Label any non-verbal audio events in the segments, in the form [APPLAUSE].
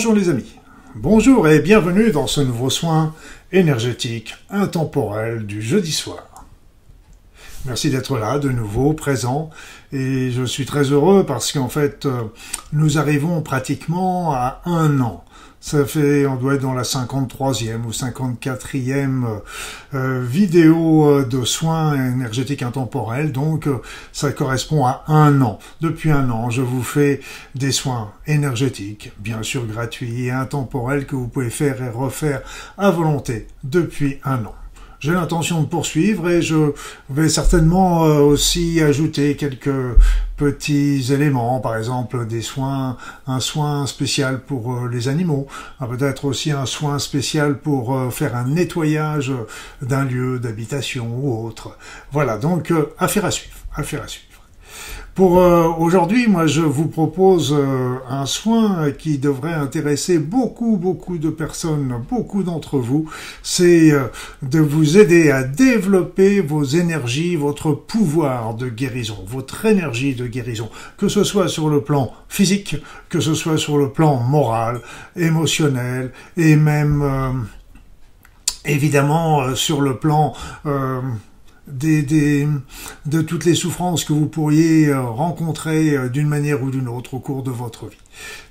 Bonjour les amis, bonjour et bienvenue dans ce nouveau soin énergétique intemporel du jeudi soir. Merci d'être là de nouveau, présent, et je suis très heureux parce qu'en fait, euh, nous arrivons pratiquement à un an ça fait, on doit être dans la 53e ou 54e euh, vidéo euh, de soins énergétiques intemporels, donc euh, ça correspond à un an. Depuis un an, je vous fais des soins énergétiques, bien sûr gratuits et intemporels que vous pouvez faire et refaire à volonté depuis un an j'ai l'intention de poursuivre et je vais certainement euh, aussi ajouter quelques petits éléments, par exemple des soins, un soin spécial pour euh, les animaux, peut-être aussi un soin spécial pour euh, faire un nettoyage d'un lieu d'habitation ou autre. Voilà, donc affaire à suivre, affaire à suivre. Pour euh, aujourd'hui, moi, je vous propose euh, un soin qui devrait intéresser beaucoup, beaucoup de personnes, beaucoup d'entre vous. C'est euh, de vous aider à développer vos énergies, votre pouvoir de guérison, votre énergie de guérison, que ce soit sur le plan physique, que ce soit sur le plan moral, émotionnel et même évidemment sur le plan de toutes les souffrances que vous pourriez euh, rencontrer euh, d'une manière ou d'une autre au cours de votre vie.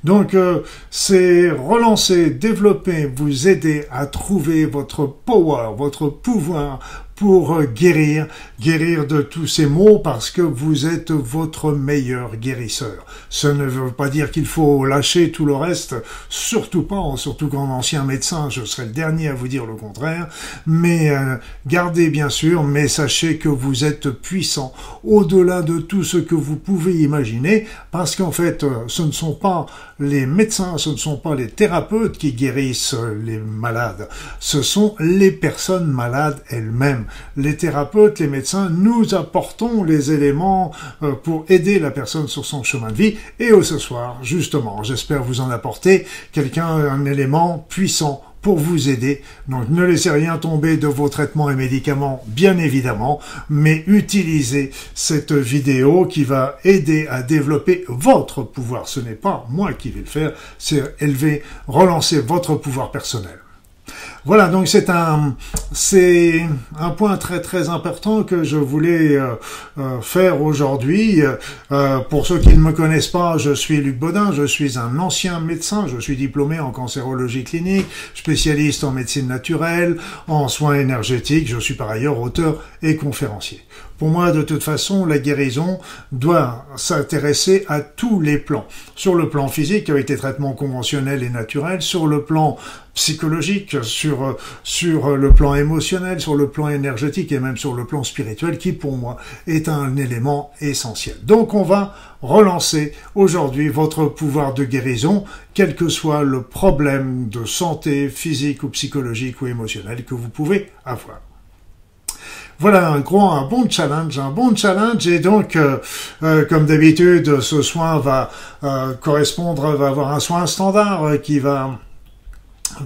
Donc, euh, c'est relancer, développer, vous aider à trouver votre power, votre pouvoir pour guérir, guérir de tous ces maux parce que vous êtes votre meilleur guérisseur. Ce ne veut pas dire qu'il faut lâcher tout le reste, surtout pas, surtout qu'en ancien médecin, je serais le dernier à vous dire le contraire, mais euh, gardez bien sûr, mais sachez que vous êtes puissant au-delà de tout ce que vous pouvez imaginer parce qu'en fait, euh, ce ne sont pas les médecins, ce ne sont pas les thérapeutes qui guérissent les malades, ce sont les personnes malades elles-mêmes les thérapeutes, les médecins, nous apportons les éléments euh, pour aider la personne sur son chemin de vie. Et ce soir, justement, j'espère vous en apporter quelqu'un, un élément puissant pour vous aider. Donc ne laissez rien tomber de vos traitements et médicaments, bien évidemment, mais utilisez cette vidéo qui va aider à développer votre pouvoir. Ce n'est pas moi qui vais le faire, c'est élever, relancer votre pouvoir personnel. Voilà, donc c'est un un point très très important que je voulais euh, euh, faire aujourd'hui. Euh, pour ceux qui ne me connaissent pas, je suis Luc Baudin, je suis un ancien médecin, je suis diplômé en cancérologie clinique, spécialiste en médecine naturelle, en soins énergétiques, je suis par ailleurs auteur et conférencier. Pour moi, de toute façon, la guérison doit s'intéresser à tous les plans. Sur le plan physique, avec les traitements conventionnels et naturels, sur le plan psychologique, sur, sur le plan émotionnel, sur le plan énergétique et même sur le plan spirituel, qui pour moi est un élément essentiel. Donc on va relancer aujourd'hui votre pouvoir de guérison, quel que soit le problème de santé physique ou psychologique ou émotionnel que vous pouvez avoir. Voilà un gros, un bon challenge, un bon challenge. Et donc, euh, euh, comme d'habitude, ce soin va euh, correspondre, va avoir un soin standard qui va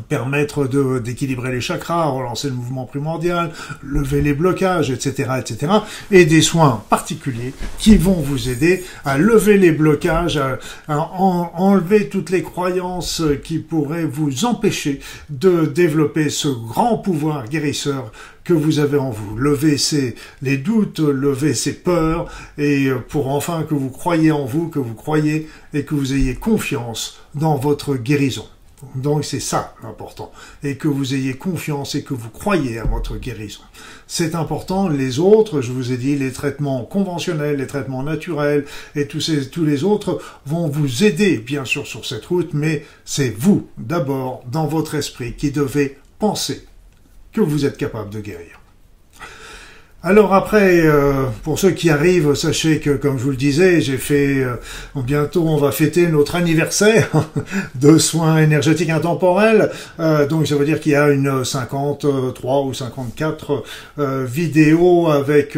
permettre d'équilibrer les chakras, relancer le mouvement primordial, lever les blocages, etc., etc., et des soins particuliers qui vont vous aider à lever les blocages, à, enlever toutes les croyances qui pourraient vous empêcher de développer ce grand pouvoir guérisseur que vous avez en vous. Lever ces, les doutes, lever ces peurs, et pour enfin que vous croyez en vous, que vous croyez et que vous ayez confiance dans votre guérison. Donc c'est ça l'important. Et que vous ayez confiance et que vous croyez à votre guérison. C'est important. Les autres, je vous ai dit, les traitements conventionnels, les traitements naturels et tous, tous les autres vont vous aider bien sûr sur cette route, mais c'est vous d'abord dans votre esprit qui devez penser que vous êtes capable de guérir. Alors après, euh, pour ceux qui arrivent, sachez que, comme je vous le disais, j'ai fait, euh, bientôt on va fêter notre anniversaire [LAUGHS] de soins énergétiques intemporels. Euh, donc ça veut dire qu'il y a une 53 ou 54 vidéos avec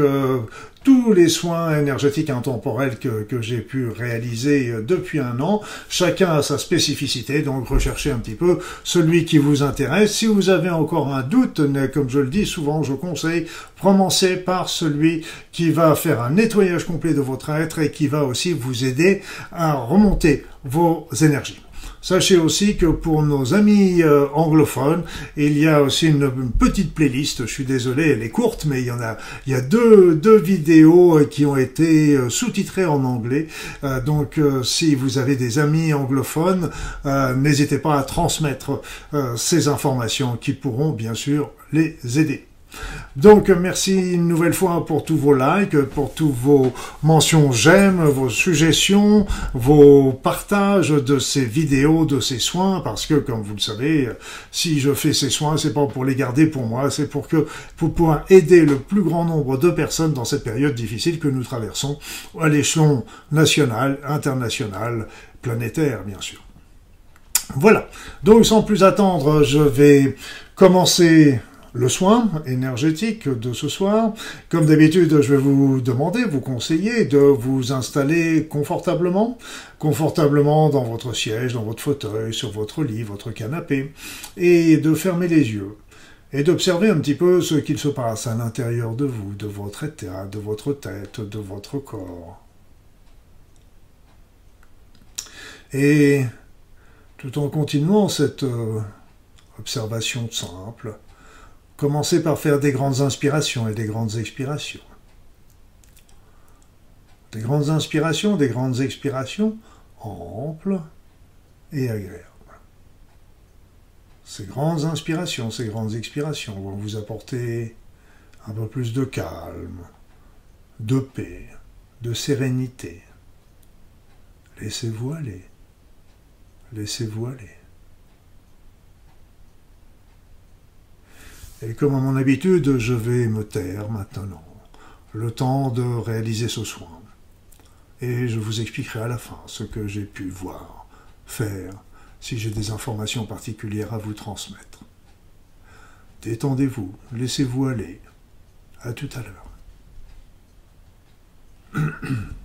tous les soins énergétiques intemporels que, que j'ai pu réaliser euh, depuis un an. Chacun a sa spécificité, donc recherchez un petit peu celui qui vous intéresse. Si vous avez encore un doute, comme je le dis souvent, je conseille, commencez par celui qui va faire un nettoyage complet de votre être et qui va aussi vous aider à remonter vos énergies. Sachez aussi que pour nos amis euh, anglophones, il y a aussi une, petite playlist. Je suis désolé, elle est courte, mais il y en a, il y a deux, deux vidéos euh, qui ont été euh, sous-titrées en anglais. donc, si vous avez des amis anglophones, n'hésitez pas à transmettre ces informations qui pourront bien sûr les aider. Donc merci une nouvelle fois pour tous vos likes, pour tous vos mentions j'aime, vos suggestions, vos partages de ces vidéos, de ces soins, parce que comme vous le savez, si je fais ces soins, c'est pas pour les garder pour moi, c'est pour que pour pouvoir aider le plus grand nombre de personnes dans cette période difficile que nous traversons à l'échelon national, international, planétaire bien sûr. Voilà. Donc sans plus attendre, je vais commencer le soin énergétique de ce soir. Comme d'habitude, je vais vous demander, vous conseiller de vous installer confortablement, confortablement dans votre siège, dans votre fauteuil, sur votre lit, votre canapé, et de fermer les yeux et d'observer un petit peu ce qu'il se passe à l'intérieur de vous, de votre état, de votre tête, de votre corps. Et tout en continuant cette euh, observation simple, Commencez par faire des grandes inspirations et des grandes expirations. Des grandes inspirations, des grandes expirations amples et agréables. Ces grandes inspirations, ces grandes expirations vont vous apporter un peu plus de calme, de paix, de sérénité. Laissez-vous aller. Laissez-vous aller. Et comme à mon habitude, je vais me taire maintenant, le temps de réaliser ce soin. Et je vous expliquerai à la fin ce que j'ai pu voir, faire, si j'ai des informations particulières à vous transmettre. Détendez-vous, laissez-vous aller. À tout à l'heure. [CLEARS THROAT]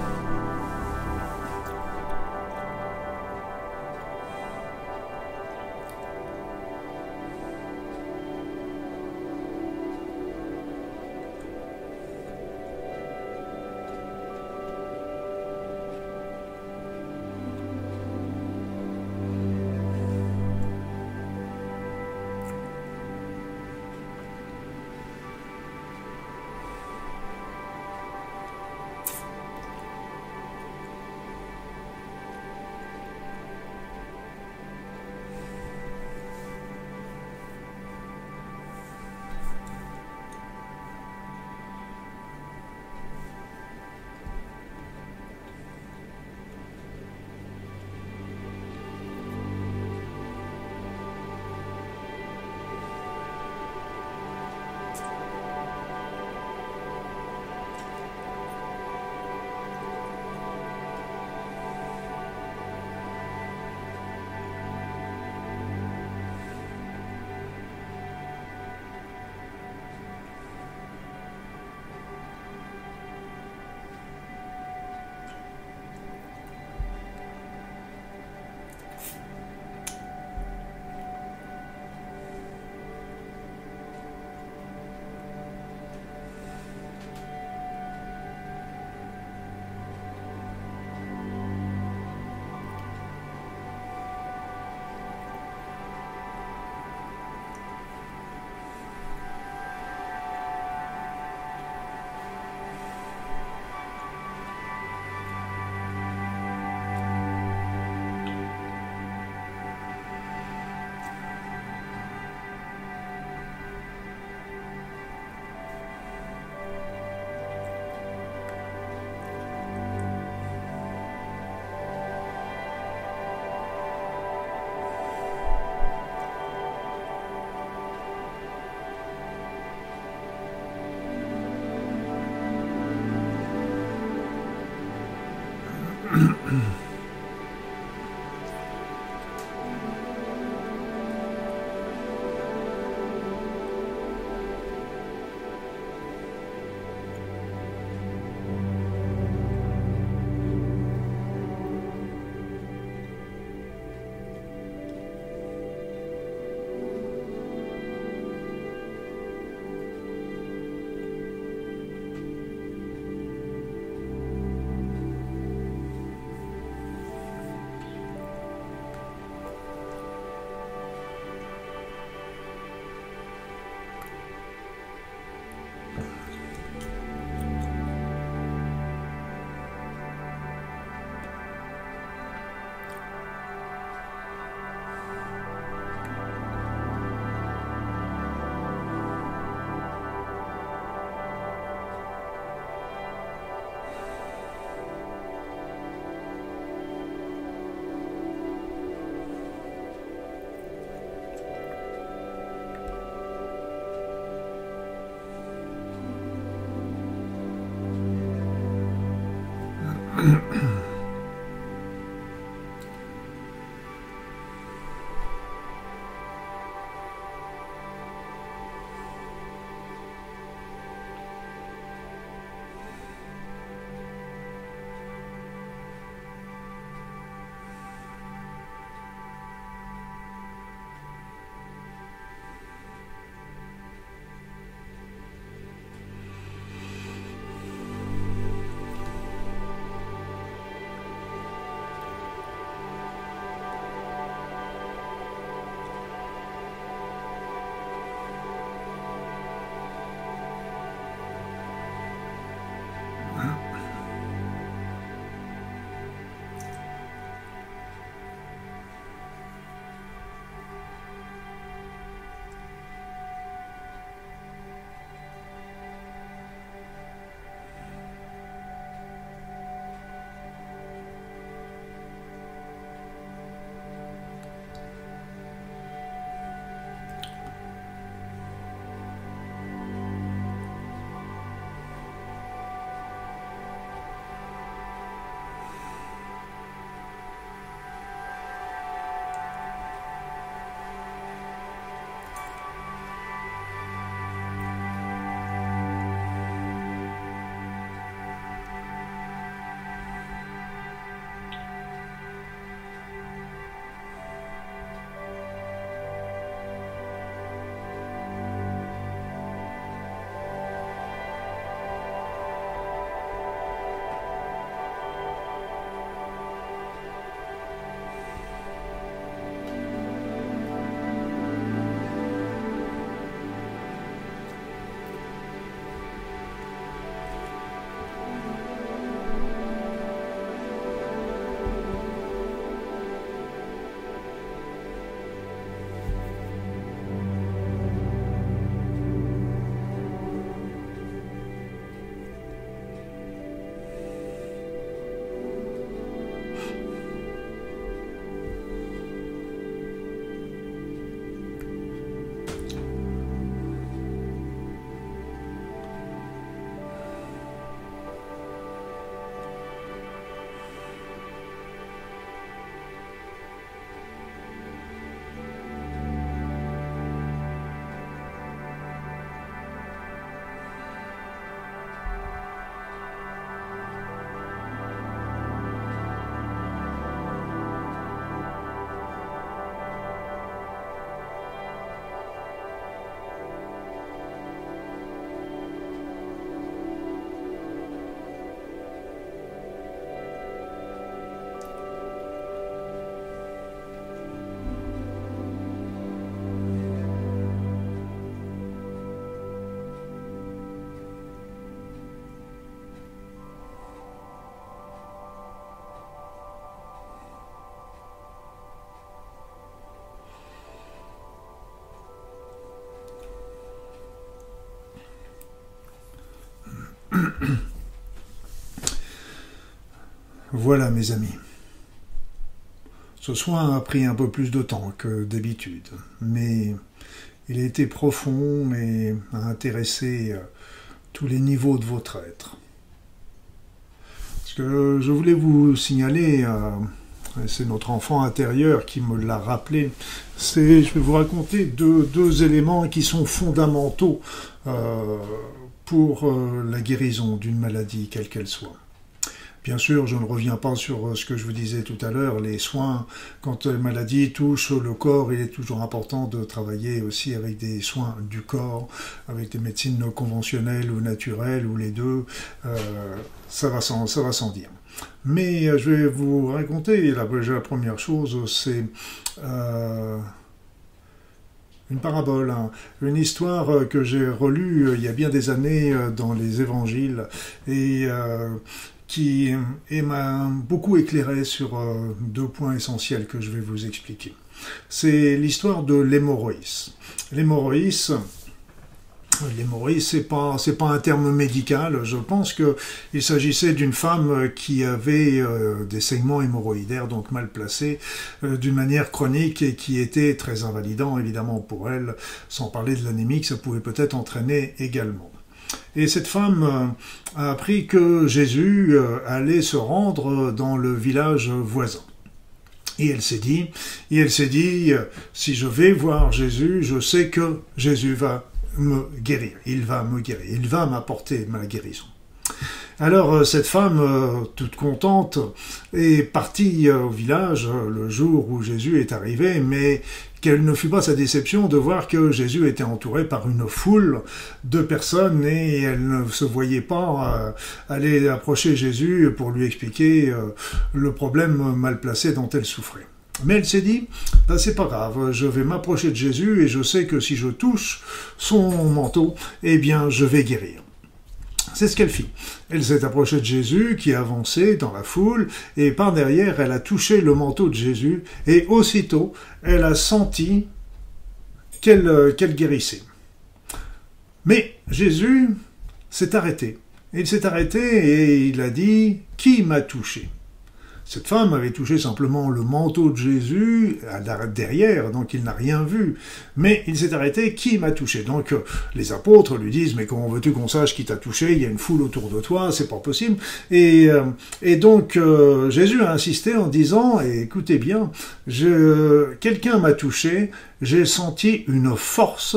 mm [CLEARS THROAT] Voilà mes amis. Ce soin a pris un peu plus de temps que d'habitude, mais il a été profond et a intéressé euh, tous les niveaux de votre être. Ce que je voulais vous signaler, euh, c'est notre enfant intérieur qui me l'a rappelé, c'est, je vais vous raconter deux, éléments qui sont fondamentaux euh, pour la guérison d'une maladie, quelle qu'elle soit. Bien sûr, je ne reviens pas sur euh, ce que je vous disais tout à l'heure, les soins, quand une maladie touche le corps, il est toujours important de travailler aussi avec des soins du corps, avec des médecines conventionnelles ou naturelles, ou les deux, euh, ça va sans, ça va sans dire. Mais euh, je vais vous raconter, la, la première chose, c'est... une parabole, hein. une histoire que j'ai relue il y a bien des années dans les évangiles et qui m'a beaucoup éclairé sur euh, deux points essentiels que je vais vous expliquer. C'est l'histoire de l'hémorroïs. L'hémorroïs, L'hémorroïs, c'est pas c'est pas un terme médical. Je pense que il s'agissait d'une femme qui avait euh, des saignements hémorroïdaires, donc mal placés, euh, d'une manière chronique et qui était très invalidant évidemment pour elle. Sans parler de l'anémie que ça pouvait peut-être entraîner également. Et cette femme euh, a appris que Jésus euh, allait se rendre dans le village voisin. Et elle s'est dit, et elle s'est dit, euh, si je vais voir Jésus, je sais que Jésus va me guérir, il va me guérir, il va m'apporter ma guérison. Alors cette femme, toute contente, est partie au village le jour où Jésus est arrivé, mais quelle ne fut pas sa déception de voir que Jésus était entouré par une foule de personnes et elle ne se voyait pas euh, aller approcher Jésus pour lui expliquer euh, le problème mal placé dont elle souffrait. Mais elle s'est dit, ben, c'est pas grave, je vais m'approcher de Jésus et je sais que si je touche son manteau, eh bien je vais guérir. C'est ce qu'elle fit. Elle s'est approchée de Jésus qui avançait dans la foule et par derrière elle a touché le manteau de Jésus et aussitôt elle a senti qu'elle guérissait. Mais Jésus s'est arrêté. Il s'est arrêté et il a dit Qui m'a touché? Cette femme avait touché simplement le manteau de Jésus derrière, donc il n'a rien vu. Mais il s'est arrêté, qui m'a touché? Donc euh, les apôtres lui disent, mais comment veux-tu qu'on sache qui t'a touché? Il y a une foule autour de toi, c'est pas possible. Et, euh, donc euh, Jésus a insisté en disant, écoutez bien, quelqu'un m'a touché, j'ai senti une force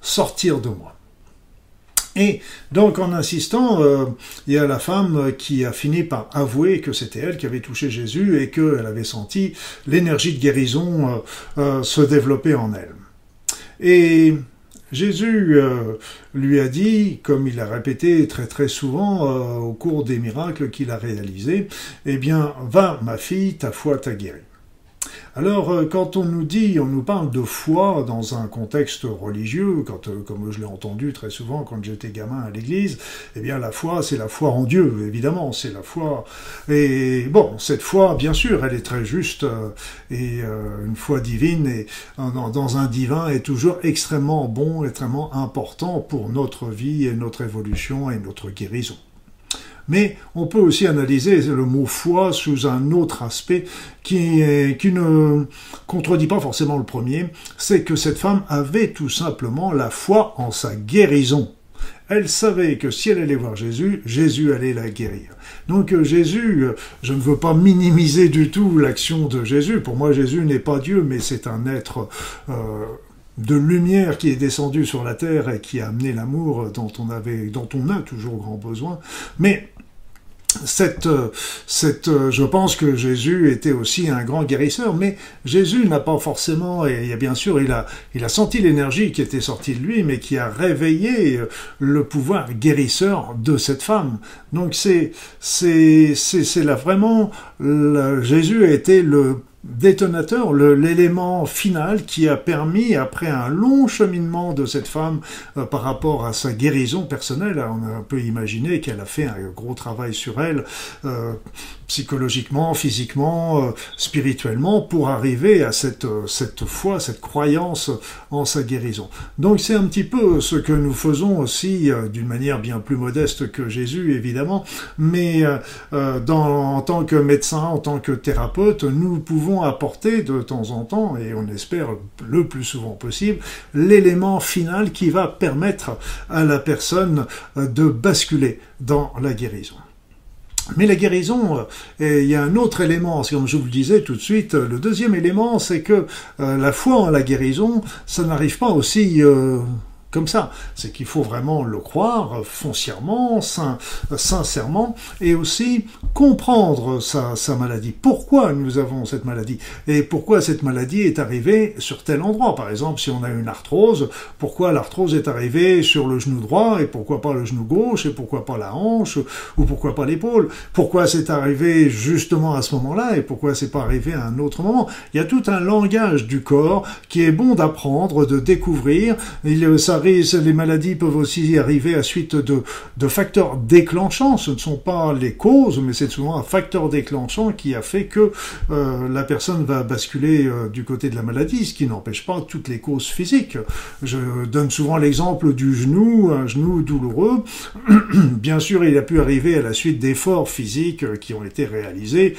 sortir de moi. Et donc en insistant, euh, il y a la femme qui a fini par avouer que c'était elle qui avait touché Jésus et qu'elle avait senti l'énergie de guérison euh, euh, se développer en elle. Et Jésus lui a dit, comme il l'a répété très très souvent au cours des miracles qu'il a réalisés, eh bien, va ma fille, ta foi t'a guéri. Alors, euh, quand on nous dit, on nous parle de foi dans un contexte religieux, quand, euh, comme je l'ai entendu très souvent quand j'étais gamin à l'église, eh bien, la foi, c'est la foi en Dieu, évidemment, c'est la foi. Et bon, cette foi, bien sûr, elle est très juste, euh, et une foi divine, et dans un divin, est toujours extrêmement bon, extrêmement important pour notre vie et notre évolution et notre guérison. Mais on peut aussi analyser le mot foi sous un autre aspect qui, ne contredit pas forcément le premier, c'est que cette femme avait tout simplement la foi en sa guérison. Elle savait que si elle allait voir Jésus, Jésus allait la guérir. Donc euh, Jésus, euh, je ne veux pas minimiser du tout l'action de Jésus. Pour moi, Jésus n'est pas Dieu, mais c'est un être euh, de lumière qui est descendu sur la terre et qui a amené l'amour dont on avait, dont on a toujours grand besoin. Mais cette, cette, je pense que Jésus était aussi un grand guérisseur, mais Jésus n'a pas forcément, et bien sûr, il a, il a senti l'énergie qui était sortie de lui, mais qui a réveillé le pouvoir guérisseur de cette femme. Donc c'est, c'est, c'est, là vraiment, Jésus a été le, détonateur, l'élément final qui a permis, après un long cheminement de cette femme euh, par rapport à sa guérison personnelle, on peut imaginer qu'elle a fait un gros travail sur elle, euh, psychologiquement, physiquement, euh, spirituellement, pour arriver à cette, cette foi, cette croyance en sa guérison. Donc c'est un petit peu ce que nous faisons aussi, d'une manière bien plus modeste que Jésus, évidemment, mais en tant que médecin, en tant que thérapeute, nous pouvons apporter de temps en temps, et on espère le plus souvent possible, l'élément final qui va permettre à la personne de basculer dans la guérison. Mais la guérison, euh, il y a un autre élément, comme je vous le disais tout de suite, le deuxième élément, c'est que euh, la foi en la guérison, ça n'arrive pas aussi euh, comme ça. C'est qu'il faut vraiment le croire foncièrement, sincèrement, et aussi comprendre sa, maladie. Pourquoi nous avons cette maladie? Et pourquoi cette maladie est arrivée sur tel endroit? Par exemple, si on a une arthrose, pourquoi l'arthrose est arrivée sur le genou droit et pourquoi pas le genou gauche et pourquoi pas la hanche ou pourquoi pas l'épaule? Pourquoi c'est arrivé justement à ce moment-là et pourquoi c'est pas arrivé à un autre moment? Il y a tout un langage du corps qui est bon d'apprendre, de découvrir. Il, ça les maladies peuvent aussi arriver à suite de, facteurs déclenchants. Ce ne sont pas les causes, mais c'est souvent un facteur déclenchant qui a fait que euh, la personne va basculer euh, du côté de la maladie, ce qui n'empêche pas toutes les causes physiques. Je donne souvent l'exemple du genou, un genou douloureux. [CLEARS THROAT] Bien sûr, il a pu arriver à la suite d'efforts physiques euh, qui ont été réalisés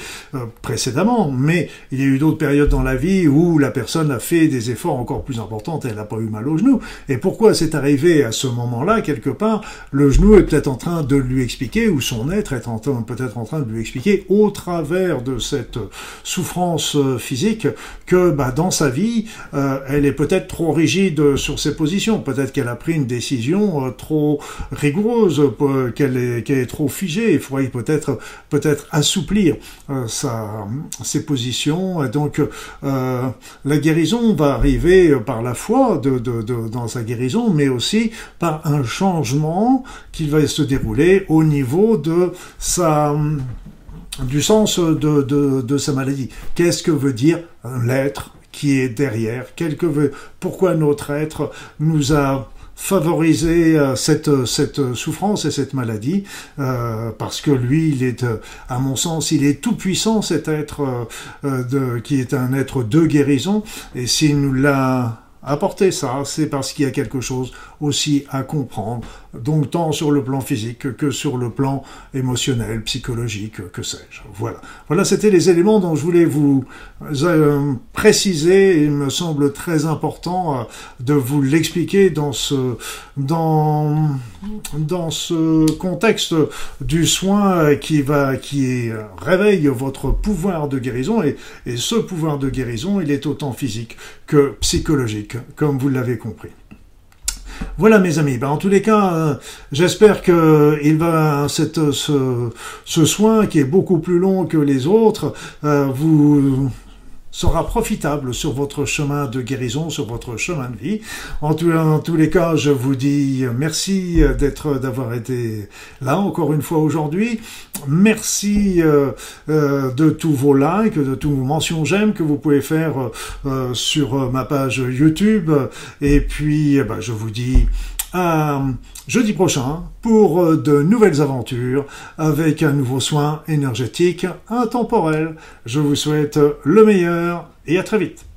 précédemment, mais il y a eu d'autres périodes dans la vie où la personne a fait des efforts encore plus importants et elle n'a pas eu mal au genou. Et pourquoi c'est arrivé à ce moment-là, quelque part, le genou est peut-être en train de lui expliquer, ou son être est peut-être en train de lui expliquer, au travers de cette souffrance euh, physique, que bah, dans sa vie, euh, elle est peut-être trop rigide sur ses positions, peut-être qu'elle a pris une décision euh, trop rigoureuse, qu'elle est, trop figée, il faudrait peut-être peut-être assouplir ses positions, et donc la guérison va arriver par la foi dans sa guérison, mais aussi par un changement qui va se dérouler au niveau de sa du sens de, de, sa maladie. Qu'est-ce que veut dire l'être qui est derrière? Que veut, Pourquoi notre être nous a favorisé euh, cette, cette souffrance et cette maladie, euh, parce que lui, il est, à mon sens, il est tout puissant, cet être euh, de, qui est un être de guérison, et s'il nous l'a apporter ça, c'est parce qu'il y a quelque chose aussi à comprendre, donc tant sur le plan physique que sur le plan émotionnel, psychologique, que sais-je. Voilà. Voilà, c'était les éléments dont je voulais vous euh, préciser. Il me semble très important euh, de vous l'expliquer dans ce, dans, dans ce contexte du soin qui va, qui réveille votre pouvoir de guérison et ce pouvoir de guérison, il est autant physique que psychologique, comme vous l'avez compris. Voilà mes amis, ben, en tous les cas, euh, j'espère que il va cette, ce, soin qui est beaucoup plus long que les autres euh, vous sera profitable sur votre chemin de guérison, sur votre chemin de vie. En, tous les cas, je vous dis merci d'être, d'avoir été là encore une fois aujourd'hui. Merci euh, euh, de tous vos likes, de tous vos mentions j'aime que vous pouvez faire euh, sur ma page YouTube. Et puis, eh ben, je vous dis à jeudi prochain pour euh, de nouvelles aventures avec un nouveau soin énergétique intemporel. Je vous souhaite le meilleur et à très vite.